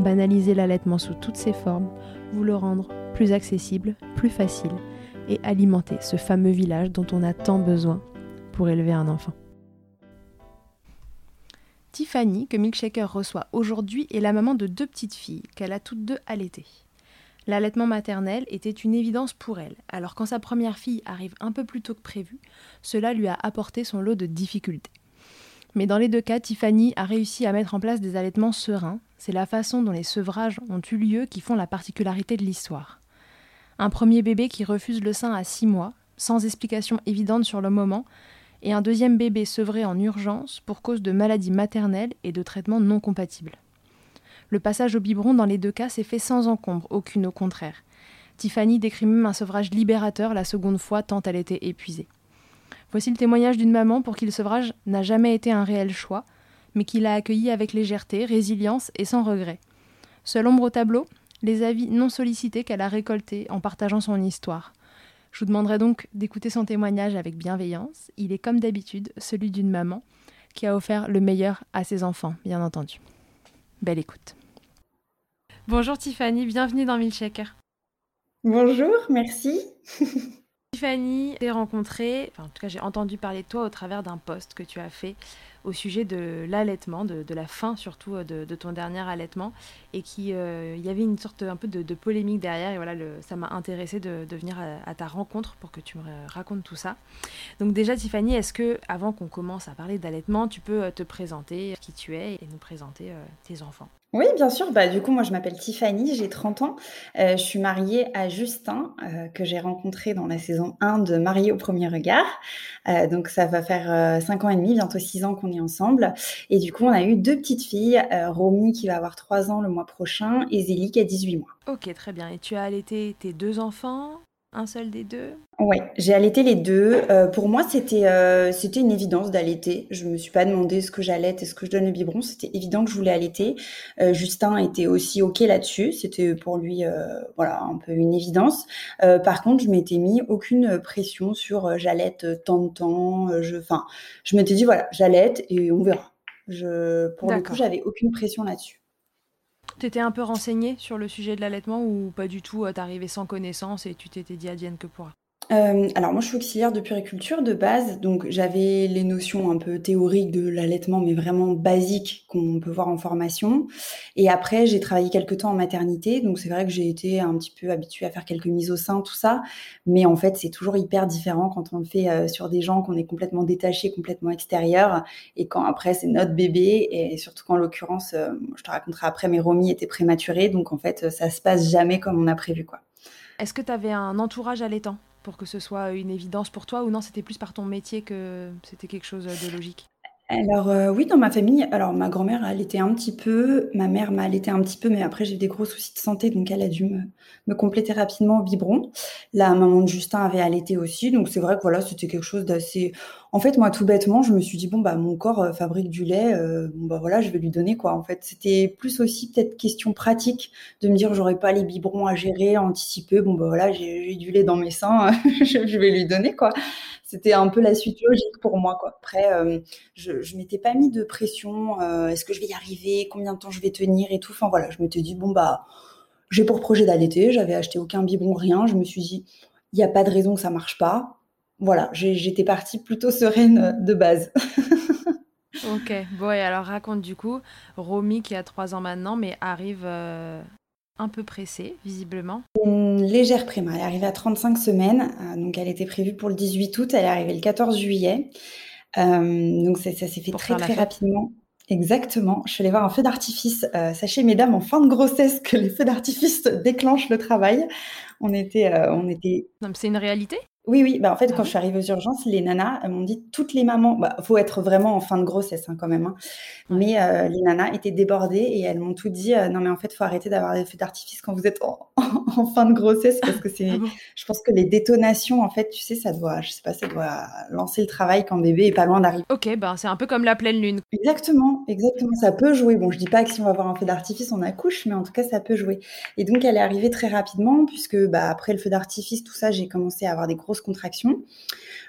banaliser l'allaitement sous toutes ses formes, vous le rendre plus accessible, plus facile et alimenter ce fameux village dont on a tant besoin pour élever un enfant. Tiffany, que Milkshaker reçoit aujourd'hui, est la maman de deux petites filles qu'elle a toutes deux allaitées. L'allaitement maternel était une évidence pour elle, alors quand sa première fille arrive un peu plus tôt que prévu, cela lui a apporté son lot de difficultés. Mais dans les deux cas, Tiffany a réussi à mettre en place des allaitements sereins. C'est la façon dont les sevrages ont eu lieu qui font la particularité de l'histoire. Un premier bébé qui refuse le sein à six mois, sans explication évidente sur le moment, et un deuxième bébé sevré en urgence pour cause de maladies maternelles et de traitements non compatibles. Le passage au biberon dans les deux cas s'est fait sans encombre, aucune au contraire. Tiffany décrit même un sevrage libérateur la seconde fois tant elle était épuisée. Voici le témoignage d'une maman pour qui le sevrage n'a jamais été un réel choix, mais qui l'a accueilli avec légèreté, résilience et sans regret. Seul ombre au tableau, les avis non sollicités qu'elle a récoltés en partageant son histoire. Je vous demanderai donc d'écouter son témoignage avec bienveillance. Il est comme d'habitude celui d'une maman qui a offert le meilleur à ses enfants, bien entendu. Belle écoute. Bonjour Tiffany, bienvenue dans Milkshaker. Bonjour, merci. Tiffany, j'ai rencontré, enfin, en tout cas j'ai entendu parler de toi au travers d'un post que tu as fait au sujet de l'allaitement, de, la fin surtout euh, de, ton dernier allaitement, et qui euh, y avait une sorte un peu de, polémique derrière, et voilà, ça m'a intéressé de, venir à, ta rencontre pour que tu me racontes tout ça. Donc déjà Tiffany, est-ce que avant qu'on commence à parler d'allaitement, tu peux euh, te présenter qui tu es et nous présenter tes enfants? Oui, bien sûr. Bah, du coup, moi, je m'appelle Tiffany, j'ai 30 ans. je suis mariée à Justin, que j'ai rencontré dans la saison 1 de Mariée au premier regard. donc, ça va faire 5 ans et demi, bientôt 6 ans qu'on ensemble. Et du coup, on a eu deux petites filles, euh, Romy qui va avoir 3 ans le mois prochain et Zélie qui a 18 mois. Ok, très bien. Et tu as allaité tes deux enfants? Un seul des deux? Ouais, j'ai allaité les deux. Euh, pour moi, c'était euh, c'était une évidence d'allaiter. Je me suis pas demandé ce que j'allaite, est-ce que je donne le biberon. C'était évident que je voulais allaiter. Euh, Justin était aussi ok là-dessus. C'était pour lui, voilà, un peu une évidence. par contre, je m'étais mis aucune pression sur j'allaite tant de temps. je, je m'étais dit voilà, j'allaite et on verra. Je, pour le coup, j'avais aucune pression là-dessus. Tu étais un peu renseigné sur le sujet de l'allaitement ou pas du tout T'arrivais sans connaissance et tu t'étais dit Diane que pourra euh, alors moi je suis auxiliaire de puriculture de base, donc j'avais les notions un peu théoriques de l'allaitement, mais vraiment basiques qu'on peut voir en formation. Et après j'ai travaillé quelques temps en maternité, donc c'est vrai que j'ai été un petit peu habituée à faire quelques mises au sein, tout ça. Mais en fait c'est toujours hyper différent quand on le fait euh, sur des gens qu'on est complètement détaché, complètement extérieur, et quand après c'est notre bébé, et surtout qu'en l'occurrence, euh, je te raconterai après, mais Romy était prématurée, donc en fait ça se passe jamais comme on a prévu quoi. Est-ce que tu avais un entourage allaitant? Pour que ce soit une évidence pour toi ou non, c'était plus par ton métier que c'était quelque chose de logique? Alors euh, oui, dans ma famille, alors ma grand-mère elle était un petit peu, ma mère m'a allaité un petit peu, mais après j'ai eu des gros soucis de santé, donc elle a dû me, compléter rapidement au biberon. La maman de Justin avait allaité aussi, donc c'est vrai que voilà, c'était quelque chose d'assez. En fait, moi tout bêtement, je me suis dit bon bah mon corps euh, fabrique du lait, euh, bon bah voilà, je vais lui donner quoi. En fait, c'était plus aussi peut-être question pratique de me dire j'aurais pas les biberons à gérer, à anticiper. Bon bah voilà, j'ai du lait dans mes seins, je vais lui donner quoi c'était un peu la suite logique pour moi. Quoi. Après, euh, je ne m'étais pas mis de pression. Est-ce que je vais y arriver Combien de temps je vais tenir et tout. Enfin voilà, je m'étais dit bon bah j'ai pour projet d'allaiter. J'avais acheté aucun biberon, rien. Je me suis dit il n'y a pas de raison que ça marche pas. Voilà, j'étais partie plutôt sereine de base. ok, bon et alors raconte du coup, Romy qui a trois ans maintenant, mais arrive euh, un peu pressée, visiblement. Une légère prima. Elle est arrivée à 35 semaines. Euh, donc, elle était prévue pour le 18 août. Elle est arrivée le 14 juillet. Euh, donc, ça, s'est fait très, très rapidement. Exactement. Je suis allée voir un feu d'artifice. Euh, sachez, mesdames, en fin de grossesse, que les feux d'artifice déclenchent le travail. On était, on était. C'est une réalité? Oui, oui. Bah, en fait, ah quand je suis arrivée aux urgences, les nanas m'ont dit toutes les mamans. Bah, faut être vraiment en fin de grossesse hein, quand même. Hein. Mais euh, les nanas étaient débordées et elles m'ont tout dit. Euh, non, mais en fait, faut arrêter d'avoir des feux d'artifice quand vous êtes en, fin de grossesse parce que c'est. Ah je pense que les détonations, en fait, tu sais, ça doit, je sais pas, ça doit lancer le travail quand bébé est pas loin d'arriver. Ok, ben c'est un peu comme la pleine lune. Exactement, exactement. Ça peut jouer. Bon, je dis pas que si on va avoir un feu d'artifice, on accouche, mais en tout cas, ça peut jouer. Et donc, elle est arrivée très rapidement puisque, bah, après le feu d'artifice, tout ça, j'ai commencé à avoir des grosses contractions.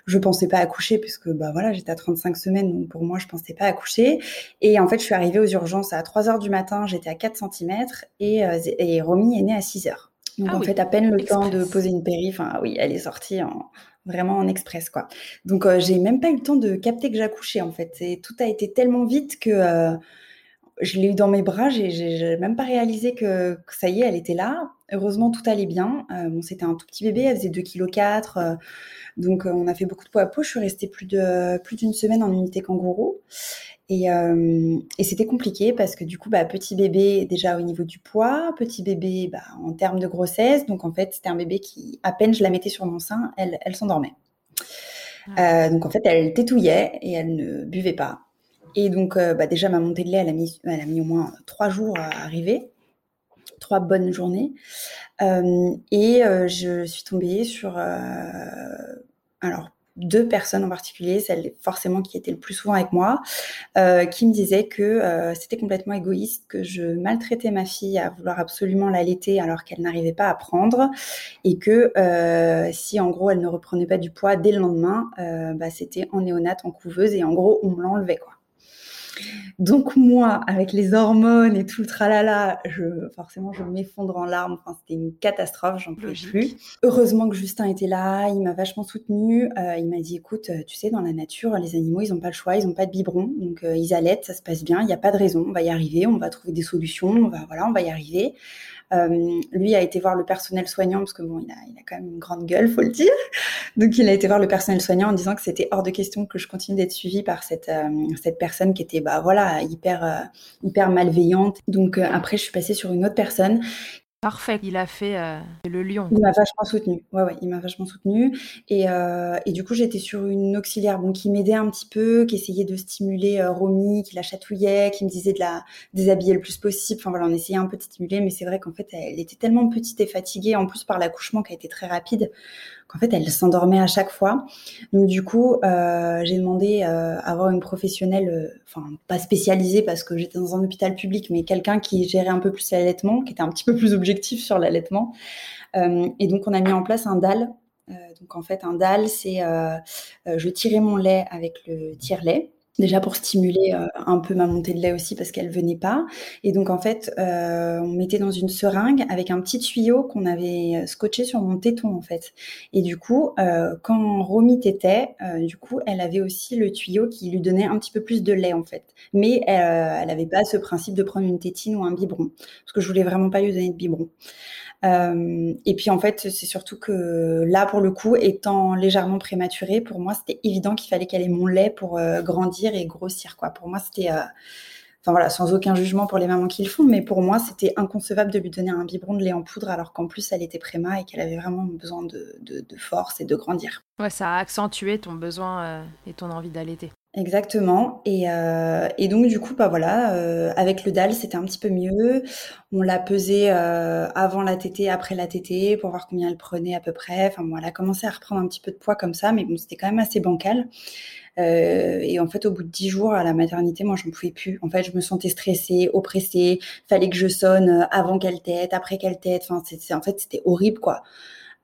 Je pensais pas accoucher puisque bah voilà, j'étais à 35 semaines, donc pour moi, je pensais pas accoucher. Et en fait, je suis arrivée aux urgences à 3 heures du matin, j'étais à 4 cm et, euh, et Romy est née à 6 heures. Donc ah en fait, à peine le temps de poser une péri. Enfin oui, elle est sortie en, vraiment en express quoi. Donc euh, j'ai même pas eu le temps de capter que j'accouchais en fait. Et tout a été tellement vite que euh, je l'ai eu dans mes bras. J'ai même pas réalisé que, ça y est, elle était là. Heureusement, tout allait bien. bon, c'était un tout petit bébé, elle faisait 2,4 kg. Donc, euh, on a fait beaucoup de poids à peau. Je suis restée plus d'une semaine en unité kangourou. Et, euh, et c'était compliqué parce que du coup, bah, petit bébé déjà au niveau du poids, petit bébé bah, en termes de grossesse. Donc en fait, c'était un bébé qui, à peine je la mettais sur mon sein, elle, elle s'endormait. Ah. Euh, donc en fait, elle tétouillait et elle ne buvait pas. Et donc bah, déjà, ma montée de lait, elle a mis, au moins trois jours à arriver trois bonnes journées. Euh, et euh, je suis tombée sur euh, alors deux personnes en particulier, celle forcément qui était le plus souvent avec moi, qui me disaient que c'était complètement égoïste, que je maltraitais ma fille à vouloir absolument l'allaiter alors qu'elle n'arrivait pas à prendre, et que si en gros elle ne reprenait pas du poids dès le lendemain, bah, c'était en néonate, en couveuse, et en gros on me l'enlevait quoi. Donc moi, avec les hormones et tout le tralala, je, forcément, je m'effondre en larmes. Enfin, c'était une catastrophe, j'en pouvais plus. Heureusement que Justin était là, il m'a vachement soutenue. Euh, il m'a dit, écoute, euh, tu sais, dans la nature, les animaux, ils n'ont pas le choix, ils n'ont pas de biberon, donc euh, ils allaitent, ça se passe bien, il n'y a pas de raison, on va y arriver, on va trouver des solutions, on va, voilà, on va y arriver. Euh, lui a été voir le personnel soignant parce que bon, il a, il a quand même une grande gueule, faut le dire. Donc il a été voir le personnel soignant en disant que c'était hors de question que je continue d'être suivie par cette euh, cette personne qui était bah voilà hyper euh, hyper malveillante. Donc après je suis passée sur une autre personne Parfait, il a fait euh, le lion. Il m'a vachement soutenu. Ouais, ouais, il m'a vachement soutenu. Et, euh, et, du coup, j'étais sur une auxiliaire bon, qui m'aidait un petit peu, qui essayait de stimuler euh, Romy, qui la chatouillait, qui me disait de la déshabiller le plus possible. Enfin voilà, on essayait un peu de stimuler, mais c'est vrai qu'en fait, elle était tellement petite et fatiguée, en plus par l'accouchement qui a été très rapide, qu'en fait, elle s'endormait à chaque fois. Donc du coup, euh, j'ai demandé euh, à avoir une professionnelle, euh, enfin pas spécialisée parce que j'étais dans un hôpital public, mais quelqu'un qui gérait un peu plus l'allaitement, qui était un petit peu plus objectif sur l'allaitement. et donc on a mis en place un DAL. donc en fait, un DAL, c'est je tirais mon lait avec le tire-lait déjà pour stimuler euh, un peu ma montée de lait aussi parce qu'elle venait pas. Et donc en fait, euh, on mettait dans une seringue avec un petit tuyau qu'on avait euh, scotché sur mon téton en fait. Et du coup, quand Romy tétait, du coup, elle avait aussi le tuyau qui lui donnait un petit peu plus de lait en fait. Mais elle n'avait pas ce principe de prendre une tétine ou un biberon parce que je voulais vraiment pas lui donner de biberon. Euh, et puis en fait, c'est surtout que là, pour le coup, étant légèrement prématurée, pour moi, c'était évident qu'il fallait qu'elle ait mon lait pour euh, grandir et grossir. Quoi. Pour moi, c'était, euh, enfin voilà, sans aucun jugement pour les mamans qui le font, mais pour moi, c'était inconcevable de lui donner un biberon de lait en poudre alors qu'en plus, elle était préma et qu'elle avait vraiment besoin de, de, de, force et de grandir. Ouais, ça a accentué ton besoin et ton envie d'allaiter. Exactement. Et, euh, et, donc du coup, bah voilà, euh, avec le DAL, c'était un petit peu mieux. On l'a pesé euh, avant la tétée, après la tétée, pour voir combien elle prenait à peu près. Enfin bon, elle a commencé à reprendre un petit peu de poids comme ça, mais bon, c'était quand même assez bancal. Euh, et en fait, au bout de dix jours à la maternité, moi, j'en pouvais plus. En fait, je me sentais stressée, oppressée. Fallait que je sonne avant qu'elle tète, après qu'elle tète. Enfin, c'est, en fait, c'était horrible, quoi.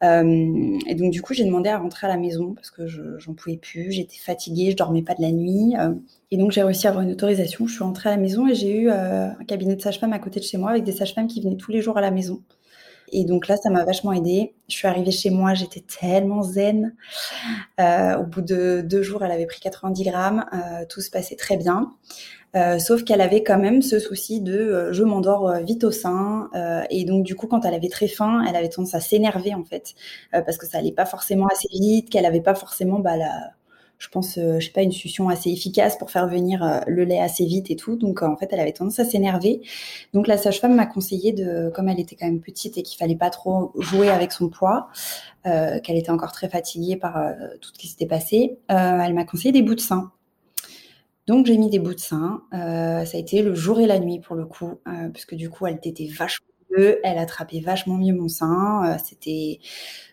Euh, et donc du coup, j'ai demandé à rentrer à la maison parce que j'en pouvais plus, j'étais fatiguée, je dormais pas de la nuit. Euh, et donc j'ai réussi à avoir une autorisation. Je suis rentrée à la maison et j'ai eu euh, un cabinet de sage-femme à côté de chez moi avec des sages-femmes qui venaient tous les jours à la maison. Et donc là, ça m'a vachement aidée. Je suis arrivée chez moi, j'étais tellement zen. au bout de deux jours, elle avait pris 90 grammes. tout se passait très bien. Euh, sauf qu'elle avait quand même ce souci de euh, je m'endors euh, vite au sein. Et donc du coup quand elle avait très faim elle avait tendance à s'énerver en fait. Parce que ça allait pas forcément assez vite qu'elle avait pas forcément bah, la, je pense je sais pas une succion assez efficace pour faire venir le lait assez vite et tout. Donc en fait elle avait tendance à s'énerver. Donc la sage-femme m'a conseillé de comme elle était quand même petite et qu'il fallait pas trop jouer avec son poids qu'elle était encore très fatiguée par tout ce qui s'était passé elle m'a conseillé des bouts de sein donc j'ai mis des bouts de sein. Euh, ça a été le jour et la nuit pour le coup, euh, parce que du coup elle était vachement elle attrapait vachement mieux mon sein. Euh, c'était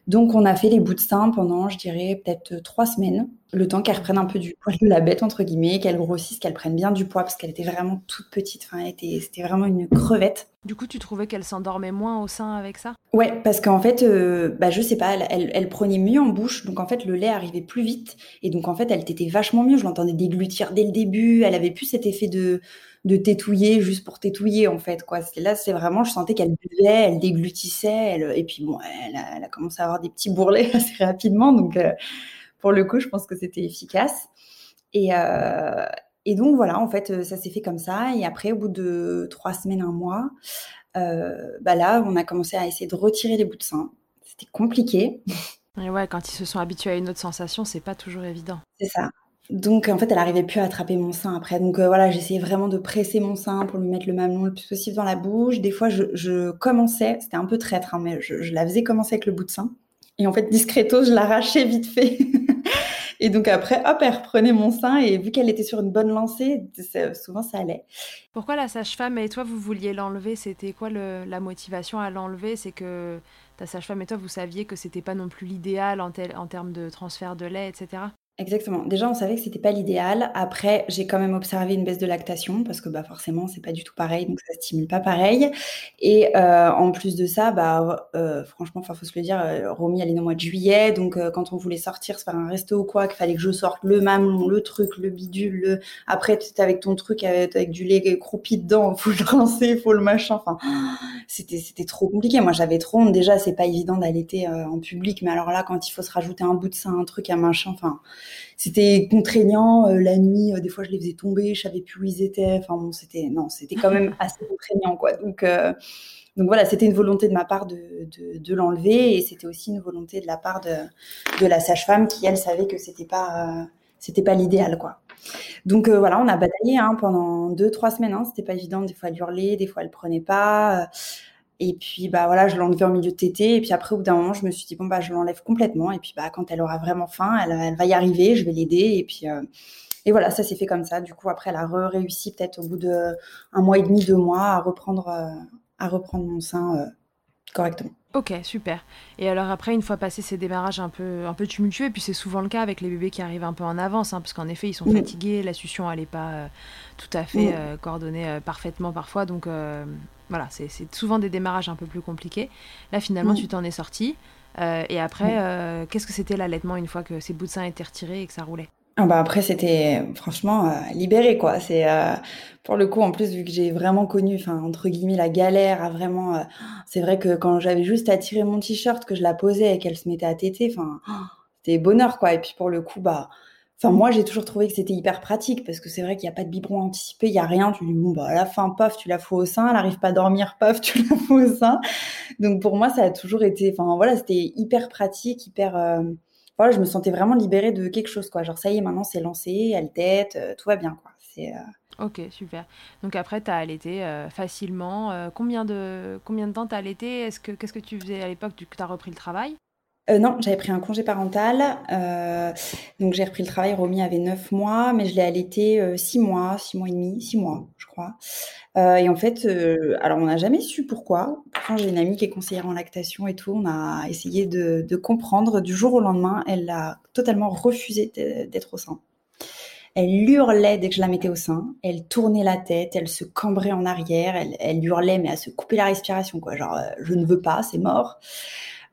donc on a fait les bouts de sein pendant, je dirais peut-être trois semaines le temps qu'elle reprenne un peu du poil de la bête, entre guillemets, qu'elle grossisse, qu'elle prenne bien du poids, parce qu'elle était vraiment toute petite. Enfin, c'était vraiment une crevette. Du coup, tu trouvais qu'elle s'endormait moins au sein avec ça? Ouais, parce qu'en fait, euh, bah, je sais pas, elle, elle, prenait mieux en bouche, donc en fait, le lait arrivait plus vite, et donc en fait, elle t'était vachement mieux. Je l'entendais déglutir dès le début, elle avait plus cet effet de de tétouiller juste pour tétouiller en fait quoi là c'est vraiment je sentais qu'elle buvait elle déglutissait elle, et puis bon elle a, elle a, commencé à avoir des petits bourrelets assez rapidement donc euh, pour le coup, je pense que c'était efficace. Et, euh, et, donc voilà, en fait, ça s'est fait comme ça. Et après, au bout de trois semaines, un mois, euh, bah là, on a commencé à essayer de retirer les bouts de sein. C'était compliqué. Et ouais, quand ils se sont habitués à une autre sensation, c'est pas toujours évident. C'est ça. Donc en fait, elle arrivait plus à attraper mon sein après. Donc euh, voilà, j'essayais vraiment de presser mon sein pour lui mettre le mamelon le plus possible dans la bouche. Des fois, je, commençais, c'était un peu traître, hein, mais je, la faisais commencer avec le bout de sein. Et en fait, discreto, je l'arrachais vite fait. Et donc après, hop, elle reprenait mon sein et vu qu'elle était sur une bonne lancée, souvent ça allait. Pourquoi la sage-femme et toi, vous vouliez l'enlever? C'était quoi la motivation à l'enlever? C'est que ta sage-femme et toi, vous saviez que c'était pas non plus l'idéal en termes de transfert de lait, etc. Exactement. Déjà, on savait que c'était pas l'idéal. Après, j'ai quand même observé une baisse de lactation parce que bah forcément, c'est pas du tout pareil, donc ça stimule pas pareil. Et euh, en plus de ça, bah euh, franchement, enfin faut se le dire, euh, Romy elle est au mois de juillet, donc euh, quand on voulait sortir, se faire un resto ou quoi, qu'il fallait que je sorte le mamelon, le truc, le bidule, le après tu avec ton truc avec, du lait croupi dedans, faut le rincer, faut le machin. Enfin, c'était c'était trop compliqué. Moi, j'avais trop honte. Déjà, c'est pas évident d'allaiter en public, mais alors là, quand il faut se rajouter un bout de sein, un truc, un machin, enfin c'était contraignant. Euh, la nuit, euh, des fois, je les faisais tomber, je savais plus où ils étaient. Enfin bon, c'était non, c'était quand même assez contraignant, quoi. Donc euh, donc voilà, c'était une volonté de ma part de, de, de l'enlever et c'était aussi une volonté de la part de, de la sage-femme qui elle savait que c'était pas c'était pas l'idéal quoi. Donc voilà, on a bataillé hein, pendant deux trois semaines. Hein, c'était pas évident. Des fois elle hurlait, des fois elle prenait pas. Et puis, bah voilà, je l'enlevais en milieu de tété. Et puis après, au bout d'un moment, je me suis dit, bon, bah, je l'enlève complètement. Et puis, bah, quand elle aura vraiment faim, elle, va y arriver, je vais l'aider. Et puis, euh, et voilà, ça s'est fait comme ça. Du coup, après, elle a réussi peut-être au bout de un mois et demi, deux mois à reprendre, euh, à reprendre mon sein euh, correctement. Ok, super. Et alors après, une fois passé ces démarrages un peu, un peu tumultueux, et puis c'est souvent le cas avec les bébés qui arrivent un peu en avance, hein, parce qu'en effet, ils sont fatigués, la succion, elle n'est pas euh, tout à fait euh, coordonnée euh, parfaitement parfois, donc voilà, c'est souvent des démarrages un peu plus compliqués. Là, finalement, mm. tu t'en es sorti. et après, qu'est-ce que c'était l'allaitement une fois que ces bouts de sein étaient retirés et que ça roulait? Ah bah après c'était franchement euh, libéré quoi. C'est euh, pour le coup en plus vu que j'ai vraiment connu enfin entre guillemets la galère à vraiment euh, c'est vrai que quand j'avais juste à tirer mon t-shirt que je la posais et qu'elle se mettait à téter enfin c'était bonheur quoi et puis pour le coup bah enfin moi j'ai toujours trouvé que c'était hyper pratique parce que c'est vrai qu'il n'y a pas de biberon anticipé, il y a rien, tu dis bon bah à la fin paf, tu la fous au sein, elle arrive pas à dormir paf, tu la fous au sein. Donc pour moi ça a toujours été enfin voilà, c'était hyper pratique, hyper voilà, je me sentais vraiment libérée de quelque chose, quoi. Genre, ça y est, maintenant, c'est lancé, elle tête, euh, tout va bien, quoi. C'est. Euh, ok, super. Donc après, tu as allaité euh, facilement. combien, de, combien de temps tu as allaité? Est-ce que, Qu'est-ce que tu faisais à l'époque que tu as repris le travail? Non, j'avais pris un congé parental. donc j'ai repris le travail. Romy avait 9 mois, mais je l'ai allaité 6 mois, 6 mois et demi, 6 mois, je crois. Euh, et en fait, euh, alors on n'a jamais su pourquoi. Quand j'ai une amie qui est conseillère en lactation et tout. On a essayé de, comprendre. Du jour au lendemain, elle a totalement refusé d'être au sein. Elle hurlait dès que je la mettais au sein. Elle tournait la tête, elle se cambrait en arrière, elle, elle hurlait mais à se couper la respiration quoi. Genre euh, je ne veux pas, c'est mort.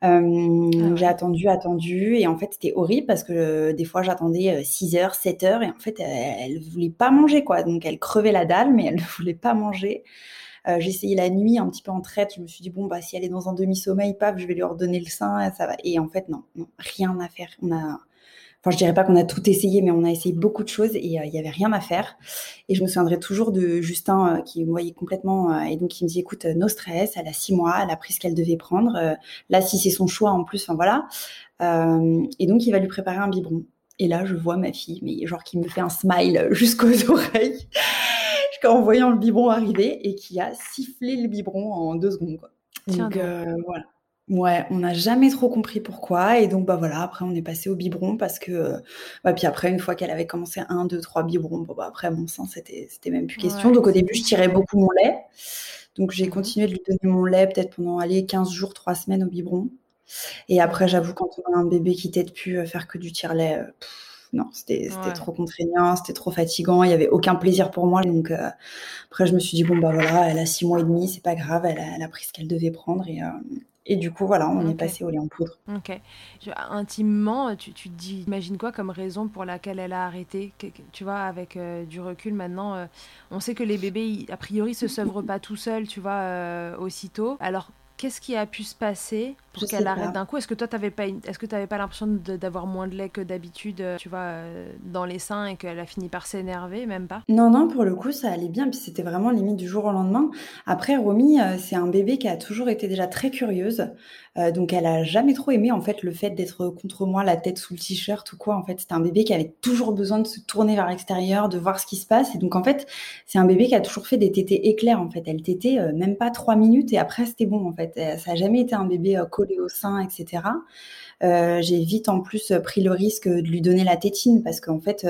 Euh, ah j'ai attendu, attendu, et en fait c'était horrible parce que euh, des fois j'attendais 6 euh, heures, 7 heures, et en fait elle, elle, voulait pas manger quoi. Donc elle crevait la dalle, mais elle ne voulait pas manger. Euh, j'ai essayé la nuit un petit peu en traite. Je me suis dit bon bah si elle est dans un demi-sommeil, paf, je vais lui redonner le sein, ça va. Et en fait non, non rien à faire. On a Enfin, je dirais pas qu'on a tout essayé, mais on a essayé beaucoup de choses et euh, il y avait rien à faire. Et je me souviendrai toujours de Justin euh, qui me voyait complètement euh, et donc qui me dit écoute, no stress, elle a six mois, elle a pris ce qu'elle devait prendre. là, si c'est son choix en plus, enfin voilà. et donc il va lui préparer un biberon. Et là, je vois ma fille, mais genre qui me fait un smile jusqu'aux oreilles en voyant le biberon arriver et qui a sifflé le biberon en deux secondes. Quoi. Donc voilà. Ouais, on n'a jamais trop compris pourquoi. Et donc, bah voilà, après, on est passé au biberon parce que. Euh, bah, puis après, une fois qu'elle avait commencé un, deux, trois biberons, bon, bah après, mon sang, c'était, même plus question. donc, au début, je tirais beaucoup mon lait. Donc, j'ai mmh continué de lui donner mon lait peut-être pendant, allez, 15 jours, 3 semaines au biberon. Et après, j'avoue, quand on a un bébé qui t'aide plus à faire que du tire-lait, euh, non, c'était, trop contraignant, c'était trop fatigant, il n'y avait aucun plaisir pour moi. Donc, euh, après, je me suis dit, bon, bah voilà, elle a 6 mois et demi, c'est pas grave, elle a, elle a pris ce qu'elle devait prendre. Et, et du coup, voilà, on est passé au lait en poudre. Ok. Intimement, tu, tu te dis, imagine quoi comme raison pour laquelle elle a arrêté? Tu vois, avec euh, du recul maintenant, euh, on sait que les bébés, a priori, se sevrent pas tout seuls, tu vois, euh, aussitôt. Alors, Qu'est-ce qui a pu se passer pour qu'elle arrête d'un coup Est-ce que toi, t'avais pas, est-ce que pas l'impression d'avoir moins de lait que d'habitude, euh, tu vois, euh, dans les seins et qu'elle a fini par s'énerver, même pas? Non, non, pour le coup, ça allait bien. Puis c'était vraiment limite du jour au lendemain. Après, Romy, euh, c'est un bébé qui a toujours été déjà très curieuse. donc, elle a jamais trop aimé en fait le fait d'être contre moi, la tête sous le t-shirt ou quoi. En fait, c'était un bébé qui avait toujours besoin de se tourner vers l'extérieur, de voir ce qui se passe. Et donc, en fait, c'est un bébé qui a toujours fait des tétés éclairs. En fait, elle tétait même pas trois minutes et après c'était bon. En fait, ça n'a jamais été un bébé euh, au sein, etc. Euh, j'ai vite en plus pris le risque de lui donner la tétine parce qu'en fait,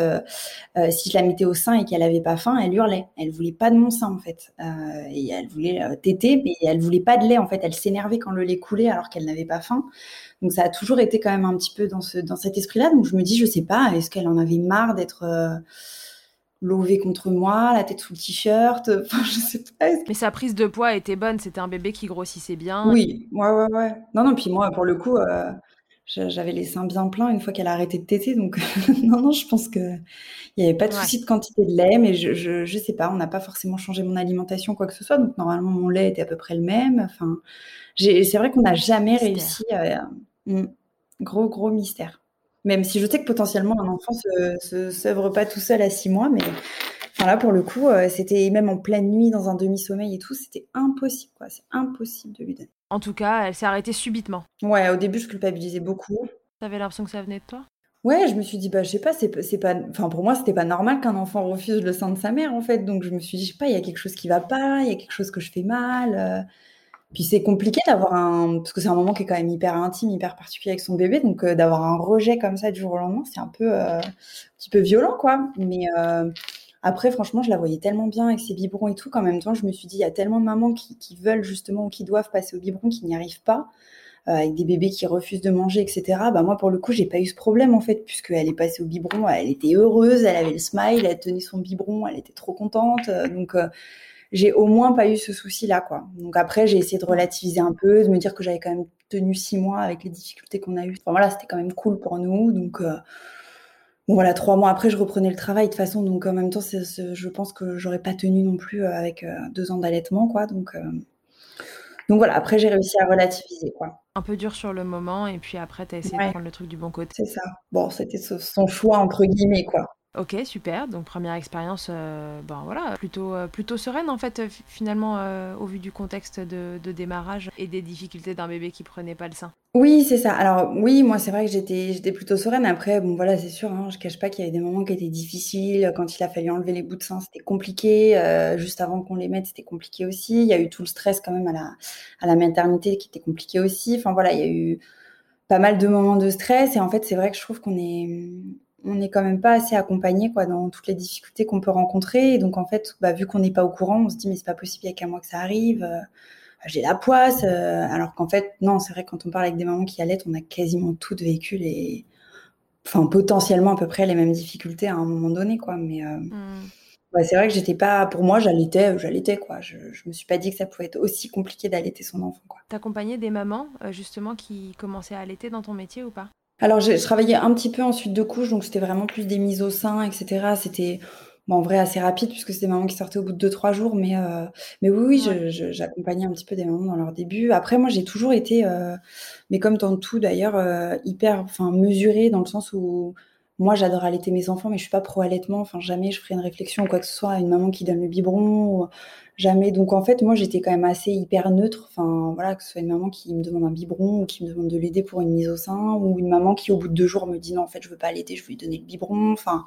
si je la mettais au sein et qu'elle avait pas faim, elle hurlait. Elle voulait pas de mon sein en fait, et elle voulait téter, mais elle voulait pas de lait en fait. Elle s'énervait quand le lait coulait alors qu'elle n'avait pas faim. Donc ça a toujours été quand même un petit peu dans ce dans cet esprit-là. Donc je me dis, je sais pas, est-ce qu'elle en avait marre d'être lové contre moi, la tête sous le t-shirt, enfin je sais pas. Mais sa prise de poids était bonne, c'était un bébé qui grossissait bien. Oui, ouais, ouais, ouais. Non, non, puis moi, pour le coup, euh, j'avais les seins bien pleins une fois qu'elle a arrêté de téter, donc non, non, je pense que il n'y avait pas de souci de quantité de lait, mais je, je, je sais pas, on n'a pas forcément changé mon alimentation, quoi que ce soit, donc normalement mon lait était à peu près le même. Enfin, c'est vrai qu'on n'a jamais réussi. à... Hmm, gros, gros mystère. Même si je sais que potentiellement un enfant se s'œuvre pas tout seul à six mois, mais enfin là pour le coup, euh, c'était même en pleine nuit dans un demi-sommeil et tout, c'était impossible quoi, c'est impossible de lui donner. En tout cas, elle s'est arrêtée subitement. Ouais, au début je culpabilisais beaucoup. T'avais l'impression que ça venait de toi? Ouais, je me suis dit bah je sais pas, c'est c'est pas enfin pour moi, c'était pas normal qu'un enfant refuse le sein de sa mère en fait, donc je me suis dit je sais pas, il y a quelque chose qui va pas, il y a quelque chose que je fais mal. Euh. Puis c'est compliqué d'avoir un, parce que c'est un moment qui est quand même hyper intime, hyper particulier avec son bébé, donc euh, d'avoir un rejet comme ça du jour au lendemain, c'est un peu, euh, un petit peu violent, quoi. Mais euh, après, franchement, je la voyais tellement bien avec ses biberons et tout qu'en même temps, je me suis dit, il y a tellement de mamans qui, veulent justement ou qui doivent passer au biberon qui n'y arrivent pas. avec des bébés qui refusent de manger, etc. Bah moi, pour le coup, j'ai pas eu ce problème en fait, puisqu'elle est passée au biberon, elle était heureuse, elle avait le smile, elle tenait son biberon, elle était trop contente. donc j'ai au moins pas eu ce souci-là, quoi. Donc après, j'ai essayé de relativiser un peu, de me dire que j'avais quand même tenu six mois avec les difficultés qu'on a eues. Enfin voilà, c'était quand même cool pour nous. Donc euh, bon voilà, trois mois après, je reprenais le travail de toute façon. Donc en même temps, je pense que j'aurais pas tenu non plus euh, avec euh, deux ans d'allaitement, quoi. Donc donc voilà, après j'ai réussi à relativiser, quoi. Un peu dur sur le moment, et puis après, tu as essayé de prendre le truc du bon côté. C'est ça. Bon, c'était son choix, entre guillemets, quoi. Ok, super. Donc première expérience, euh, ben voilà, plutôt euh, plutôt sereine en fait finalement euh, au vu du contexte de, démarrage et des difficultés d'un bébé qui prenait pas le sein. Oui, c'est ça. Alors oui, moi c'est vrai que j'étais j'étais plutôt sereine. Après, bon voilà, c'est sûr, hein, je cache pas qu'il y avait des moments qui étaient difficiles. Quand il a fallu enlever les bouts de sein, c'était compliqué. juste avant qu'on les mette, c'était compliqué aussi. Il y a eu tout le stress quand même à la à la maternité qui était compliqué aussi. Enfin voilà, il y a eu pas mal de moments de stress et en fait c'est vrai que je trouve qu'on est on n'est quand même pas assez accompagné quoi dans toutes les difficultés qu'on peut rencontrer. Et donc en fait, bah, vu qu'on n'est pas au courant, on se dit mais c'est pas possible, il y a qu'à moi que ça arrive. Euh, j'ai la poisse, euh, alors qu'en fait non, c'est vrai que quand on parle avec des mamans qui allaitent, on a quasiment toutes vécu les, enfin potentiellement à peu près les mêmes difficultés à un moment donné quoi. Mais euh, mmh. c'est vrai que j'étais pas, pour moi j'allaitais, j'allaitais quoi. Je, je me suis pas dit que ça pouvait être aussi compliqué d'allaiter son enfant quoi. T'accompagnais des mamans justement qui commençaient à allaiter dans ton métier ou pas? Alors, je travaillais un petit peu en suite de couche, donc c'était vraiment plus des mises au sein, etc. C'était bon, en vrai assez rapide puisque c'était des mamans qui sortaient au bout de 2-3 jours, mais, euh, mais oui, oui, j'accompagnais un petit peu des mamans dans leur début. Après, moi, j'ai toujours été, euh, mais comme dans tout d'ailleurs, euh, hyper enfin, mesurée dans le sens où moi, j'adore allaiter mes enfants, mais je suis pas pro allaitement. Enfin, jamais je ferai une réflexion ou quoi que ce soit à une maman qui donne le biberon. Jamais. Donc, en fait, moi, j'étais quand même assez hyper neutre. Enfin, voilà, que ce soit une maman qui me demande un biberon ou qui me demande de l'aider pour une mise au sein ou une maman qui, au bout de deux jours, me dit non, en fait, je veux pas allaiter, je veux lui donner le biberon. Enfin,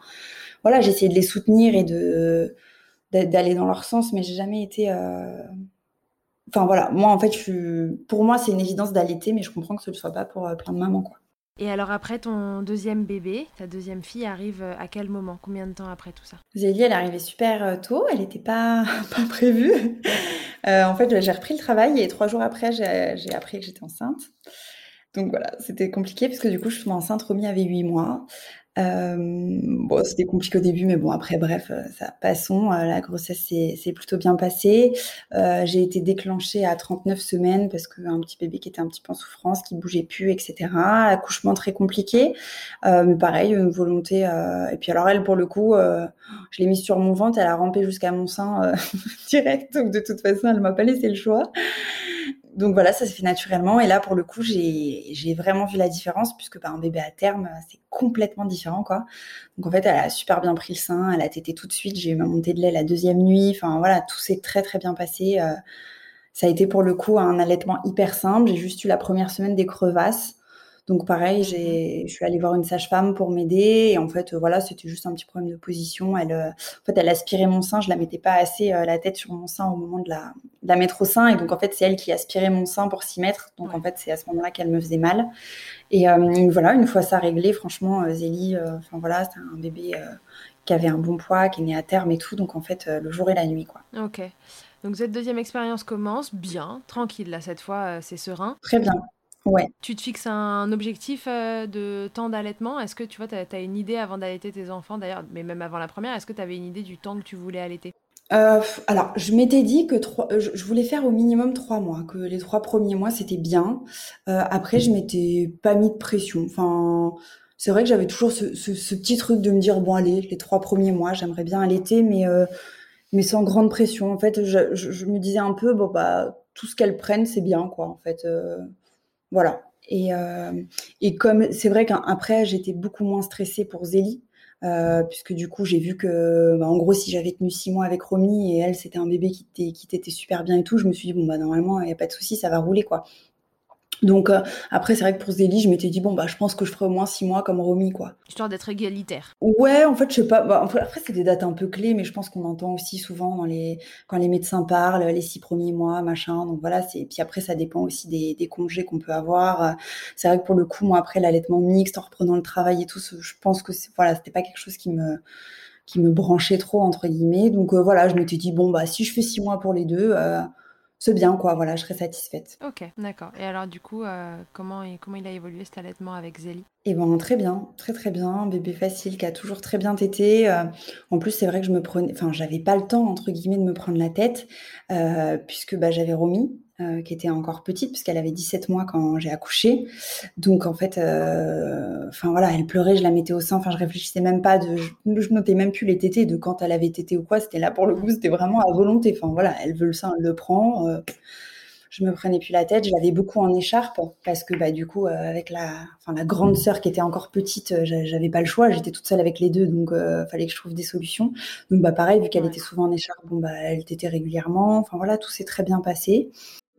voilà, j'essayais de les soutenir et d'aller dans leur sens, mais j'ai jamais été. Euh, enfin, voilà. Moi, en fait, je pour moi, c'est une évidence d'allaiter, mais je comprends que ce ne soit pas pour euh, plein de mamans, quoi. Et alors après ton deuxième bébé, ta deuxième fille arrive euh, à quel moment? Combien de temps après tout ça? Zélie, elle est arrivée super euh, tôt, elle n'était pas, pas prévue. Euh, en fait, j'ai repris le travail et trois jours après, j'ai appris que j'étais enceinte. Donc voilà, c'était compliqué parce que du coup, je suis enceinte, Romy avait huit mois. Euh, bon, c'était compliqué au début, mais bon, après, bref, euh, ça passons. Euh, la grossesse s'est plutôt bien passée. Euh, j'ai été déclenchée à 39 semaines parce qu'un petit bébé qui était un petit peu en souffrance, qui bougeait plus, etc. Accouchement très compliqué, euh, mais pareil, une volonté. et puis alors elle, pour le coup, je l'ai mise sur mon ventre, elle a rampé jusqu'à mon sein direct. Donc de toute façon, elle m'a pas laissé le choix donc voilà, ça s'est fait naturellement. Et là, pour le coup, j'ai vraiment vu la différence puisque bah, un bébé à terme, c'est complètement différent, quoi. Donc en fait, elle a super bien pris le sein, elle a tété tout de suite. J'ai eu ma montée de lait la deuxième nuit. Enfin voilà, tout s'est très très bien passé. Euh, ça a été pour le coup un allaitement hyper simple. J'ai juste eu la première semaine des crevasses. Donc pareil, mmh j'ai, je suis allée voir une sage-femme pour m'aider et en fait voilà, c'était juste un petit problème de position. Elle, euh, en fait, elle aspirait mon sein, je la mettais pas assez euh, la tête sur mon sein au moment de la, de la mettre au sein et donc en fait c'est elle qui aspirait mon sein pour s'y mettre. Donc en fait c'est à ce moment-là qu'elle me faisait mal. Et euh, voilà, une fois ça réglé, franchement Zélie, enfin voilà, c'est un bébé qui avait un bon poids, qui est né à terme et tout. Donc en fait le jour et la nuit quoi. Ok. Donc cette deuxième expérience commence bien, tranquille là cette fois, c'est serein. Très bien. Ouais. Tu te fixes un objectif euh, de temps d'allaitement? Est-ce que tu vois, tu as, une idée avant d'allaiter tes enfants d'ailleurs, mais même avant la première, est-ce que tu avais une idée du temps que tu voulais allaiter? Euh, alors, je m'étais dit que je voulais faire au minimum trois mois, que les trois premiers mois c'était bien. Euh, après, je m'étais pas mis de pression. Enfin, c'est vrai que j'avais toujours ce, petit truc de me dire bon allez, les trois premiers mois, j'aimerais bien allaiter, mais mais sans grande pression. En fait, je, je, me disais un peu bon bah tout ce qu'elles prennent c'est bien quoi. En fait, voilà. Et, euh, et comme c'est vrai qu'après, j'étais beaucoup moins stressée pour Zélie. Euh, puisque du coup j'ai vu que bah, en gros si j'avais tenu six mois avec Romy et elle c'était un bébé qui qui t'était super bien et tout je me suis dit bon bah normalement il y a pas de souci ça va rouler quoi Donc euh, après, c'est vrai que pour Zélie, je m'étais dit bon bah je pense que je ferai au moins six mois comme Romy quoi. Histoire d'être égalitaire. Ouais, en fait, je sais pas. Bah, après, c'est des dates un peu clés, mais je pense qu'on entend aussi souvent dans les quand les médecins parlent les six premiers mois, machin. Donc voilà, c'est puis après ça dépend aussi des, des congés qu'on peut avoir. C'est vrai que pour le coup, moi après l'allaitement mixte, en reprenant le travail et tout, je pense que voilà, c'était pas quelque chose qui me qui me branchait trop entre guillemets. Donc euh, voilà, je m'étais dit bon bah si je fais six mois pour les deux. Euh, c'est bien, quoi. Voilà, je serais satisfaite. Ok, d'accord. Et alors, du coup, euh, comment, comment il a évolué cet allaitement avec Zélie? Eh ben, très bien, très très bien. Bébé facile qui a toujours très bien tété. Euh, en plus, c'est vrai que je me prenais, enfin, j'avais pas le temps entre guillemets de me prendre la tête euh, puisque bah, j'avais Romy euh, qui était encore petite puisqu'elle avait 17 mois quand j'ai accouché. Donc en fait, euh, enfin voilà, elle pleurait, je la mettais au sein. Enfin, je réfléchissais même pas de, je, je notais même plus les tétés de quand elle avait tété ou quoi. C'était là pour le coup, c'était vraiment à volonté. Enfin voilà, elle veut le sein, elle le prend. Euh, je me prenais plus la tête. Je l'avais beaucoup en écharpe parce que bah du coup avec la, enfin la grande sœur qui était encore petite, j'avais pas le choix. J'étais toute seule avec les deux, donc euh, fallait que je trouve des solutions. Donc bah pareil, vu qu'elle était souvent en écharpe, bon bah elle tétait régulièrement. Enfin voilà, tout s'est très bien passé.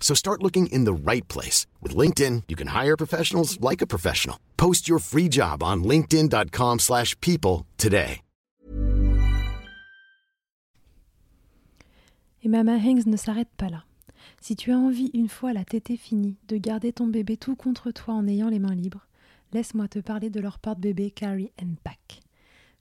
So start looking in the right place. With LinkedIn, you can hire professionals like a professional. Post your free job on linkedin.com slash people today. Et Mama Hanks ne s'arrête pas là. Si tu as envie, une fois la tétée finie, de garder ton bébé tout contre toi en ayant les mains libres, laisse-moi te parler de leur porte-bébé Carry and Pack.